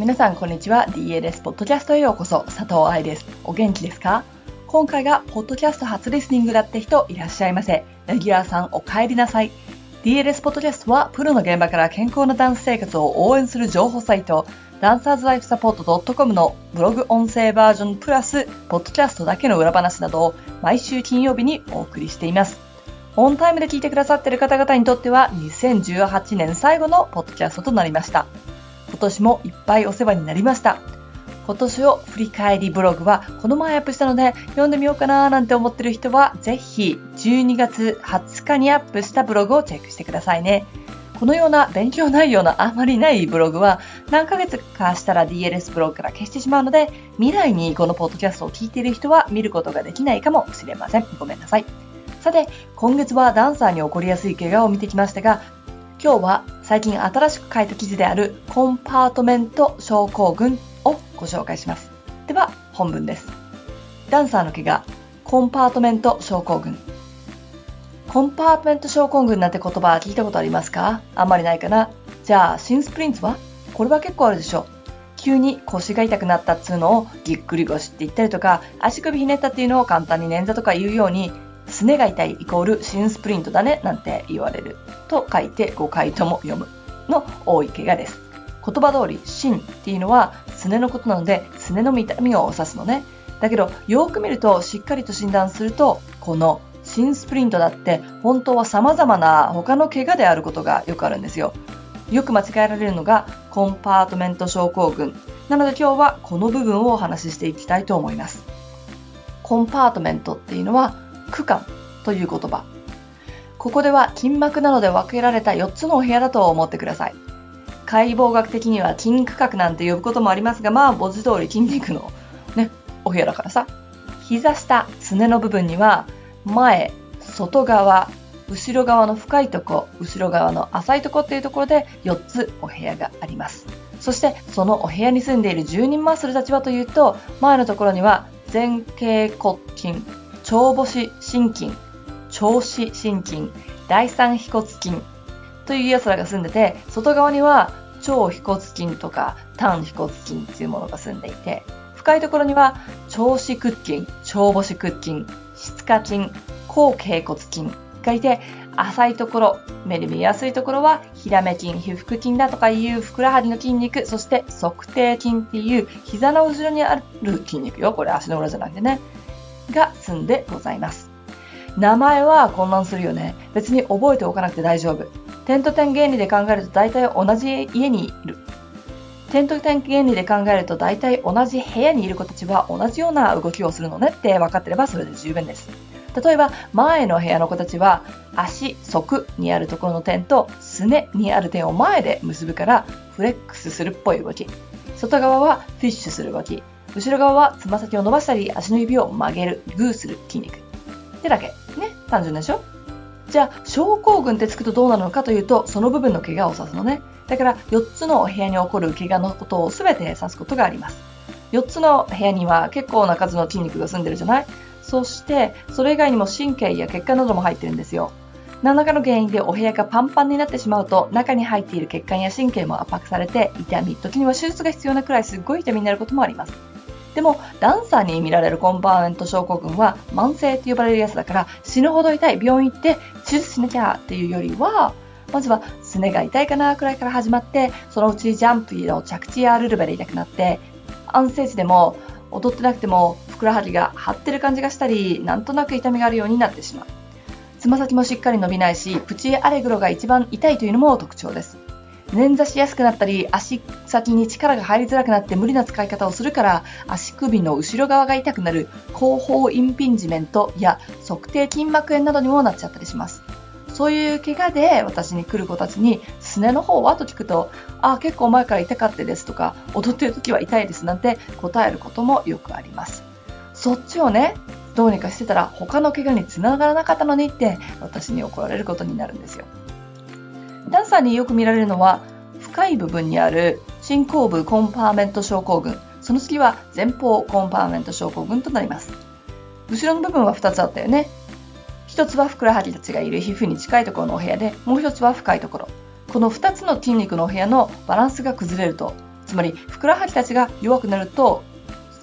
皆さんこんにちは。DLS ポッドキャストへようこそ。佐藤愛です。お元気ですか？今回がポッドキャスト初リスニングだって人いらっしゃいませ。レギュラーさんお帰りなさい。DLS ポッドキャストはプロの現場から健康なダンス生活を応援する情報サイト。ダンサーズライフサポート .com のブログ音声バージョンプラスポッドキャストだけの裏話などを毎週金曜日にお送りしています。オンタイムで聞いてくださっている方々にとっては2018年最後のポッドキャストとなりました。今年もいっぱいお世話になりました今年を振り返りブログはこの前アップしたので読んでみようかななんて思ってる人はぜひ12月20日にアップしたブログをチェックしてくださいね。このような勉強内容のあまりないブログは何ヶ月かしたら DLS ブログから消してしまうので未来にこのポッドキャストを聞いている人は見ることができないかもしれません。ごめんなさい。さて、今月はダンサーに起こりやすい怪我を見てきましたが、今日は最近新しく書いた記事であるコンパートメント症候群をご紹介します。では、本文です。ダンサーの怪我、コンパートメント症候群。コンパートメント症候群なんて言葉聞いたことありますか？あんまりないかなじゃあ、シンスプリンツは？これは結構あるでしょ。急に腰が痛くなったっつうのをぎっくり腰って言ったりとか、足首ひねったっていうのを簡単に捻挫とか言うように、すねが痛いイコールシンスプリントだねなんて言われると書いて5回とも読むの多い怪我です。言葉通り、シンっていうのはすねのことなので、すねの痛みを指すのね。だけど、よく見るとしっかりと診断すると、このシンスプリントだって本当は様々な他の怪我であることがよくあるんですよ。よく間違えられるのがコンパートメント症候群。なので今日はこの部分をお話ししていきたいと思います。コンパートメントっていうのは区間という言葉。ここでは筋膜などで分けられた4つのお部屋だと思ってください。解剖学的には筋肉核なんて呼ぶこともありますが、まあ文字通り筋肉のね、お部屋だからさ。膝下、すねの部分には、前、外側、後ろ側の深いとこ、後ろ側の浅いとこっていうところで4つお部屋があります。そしてそのお部屋に住んでいる住人マッスルたちはというと、前のところには前傾骨筋、腸母心筋、腸子心筋、第三腓骨筋という奴らが住んでて、外側には超腓骨筋とか単腓骨筋っていうものが住んでいて、深いところには超子屈筋、超母子屈筋、質化筋、後頸骨筋がいて、浅いところ、目に見やすいところは、ヒラメ筋、皮腹筋だとかいうふくらはぎの筋肉、そして測定筋っていう膝の後ろにある筋肉よ。これ足の裏じゃなくてね。が住んでございます。名前は混乱するよね。別に覚えておかなくて大丈夫。点と点原理で考えると大体同じ家にいる。点と点原理で考えると大体同じ部屋にいる子たちは同じような動きをするのねって分かってればそれで十分です。例えば前の部屋の子たちは足、側にあるところの点とすねにある点を前で結ぶからフレックスするっぽい動き。外側はフィッシュする動き。後ろ側はつま先を伸ばしたり足の指を曲げる、グーする筋肉。ってだけ。ね。単純でしょ？じゃあ、症候群ってつくとどうなるのかというと、その部分の怪我を指すのね。だから、4つのお部屋に起こる怪我のことを全て指すことがあります。4つの部屋には結構な数の筋肉が住んでるじゃない？そして、それ以外にも神経や血管なども入ってるんですよ。何らかの原因でお部屋がパンパンになってしまうと、中に入っている血管や神経も圧迫されて、痛み、時には手術が必要なくらいすっごい痛みになることもあります。でも、ダンサーに見られるコンパーメント症候群は慢性って呼ばれるやつだから死ぬほど痛い病院行って手術しなきゃっていうよりは、まずはすねが痛いかなくらいから始まって、そのうちジャンプの着地やルルベで痛くなって、安静時でも踊ってなくてもふくらはぎが張ってる感じがしたり、なんとなく痛みがあるようになってしまう。つま先もしっかり伸びないし、プチアレグロが一番痛いというのも特徴です。捻挫しやすくなったり、足先に力が入りづらくなって無理な使い方をするから、足首の後ろ側が痛くなる後方インピンジメントや測定筋膜炎などにもなっちゃったりします。そういう怪我で私に来る子たちに、すねの方は？と聞くと、あ、結構前から痛かったですとか、踊ってる時は痛いですなんて答えることもよくあります。そっちをね、どうにかしてたら他の怪我につながらなかったのにって私に怒られることになるんですよ。ダンサーによく見られるのは、深い部分にある進行部コンパーメント症候群、その次は前方コンパーメント症候群となります。後ろの部分は2つあったよね。1つはふくらはぎたちがいる皮膚に近いところのお部屋で、もう1つは深いところ。この2つの筋肉のお部屋のバランスが崩れると、つまり、ふくらはぎたちが弱くなると、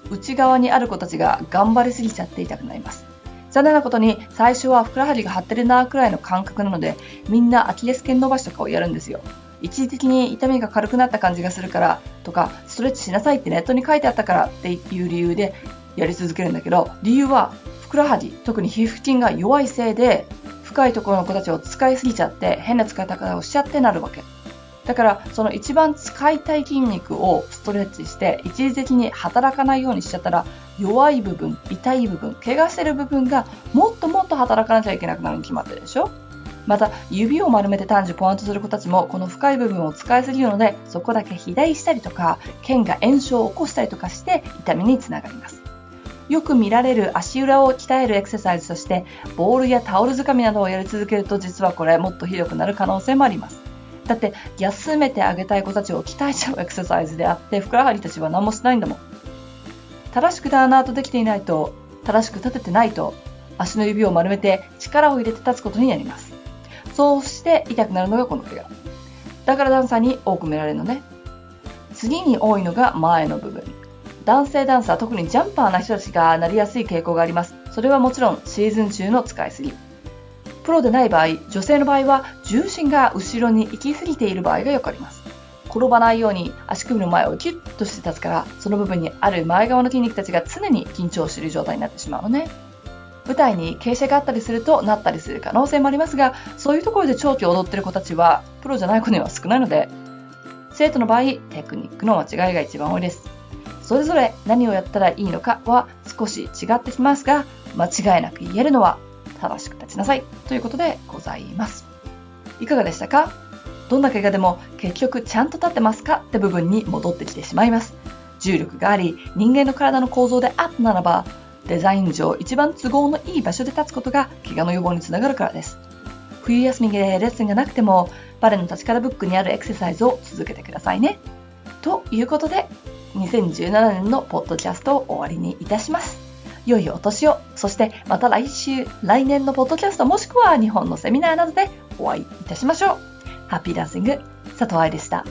内側にある子たちが頑張りすぎちゃって痛くなります。残念なことに、最初はふくらはぎが張ってるなくらいの感覚なので、みんなアキレス腱伸ばしとかをやるんですよ。一時的に痛みが軽くなった感じがするからとか、ストレッチしなさいってネットに書いてあったからっていう理由でやり続けるんだけど、理由はふくらはぎ、特に皮膚筋が弱いせいで、深いところの子たちを使いすぎちゃって変な使い方をしちゃってなるわけ。だからその一番使いたい筋肉をストレッチして一時的に働かないようにしちゃったら弱い部分、痛い部分、怪我してる部分がもっともっと働かなきゃいけなくなるに決まってるでしょ？また指を丸めて単純ポイントする子たちもこの深い部分を使いすぎるのでそこだけ肥大したりとか腱が炎症を起こしたりとかして痛みにつながります。よく見られる足裏を鍛えるエクササイズとしてボールやタオル掴みなどをやり続けると実はこれもっとひどくなる可能性もあります。だって休めてあげたい子たちを鍛えちゃうエクササイズであってふくらはぎたちは何もしないんだもん。正しくダーナーとできていないと正しく立ててないと足の指を丸めて力を入れて立つことになります。そうして痛くなるのがこの怪我。だからダンサーに多く見られるのね。次に多いのが前の部分。男性ダンサー、特にジャンパーな人たちがなりやすい傾向があります。それはもちろんシーズン中の使いすぎ。プロでない場合、女性の場合は重心が後ろに行き過ぎている場合がよくあります。転ばないように足首の前をキュッとして立つから、その部分にある前側の筋肉たちが常に緊張している状態になってしまうのね。舞台に傾斜があったりするとなったりする可能性もありますが、そういうところで長期踊ってる子たちは、プロじゃない子には少ないので、生徒の場合、テクニックの間違いが一番多いです。それぞれ何をやったらいいのかは少し違ってきますが、間違いなく言えるのは正しく立ちなさいということでございます。いかがでしたか？どんな怪我でも結局ちゃんと立ってますか？って部分に戻ってきてしまいます。重力があり、人間の体の構造であったならば、デザイン上一番都合のいい場所で立つことが怪我の予防につながるからです。冬休みでレッスンがなくても、バレの立ち方ブックにあるエクササイズを続けてくださいね。ということで、2017年のポッドキャストを終わりにいたします。良いお年を、そしてまた来週、来年のポッドキャストもしくは日本のセミナーなどでお会いいたしましょう。ハッピーダンシング、佐藤愛でした。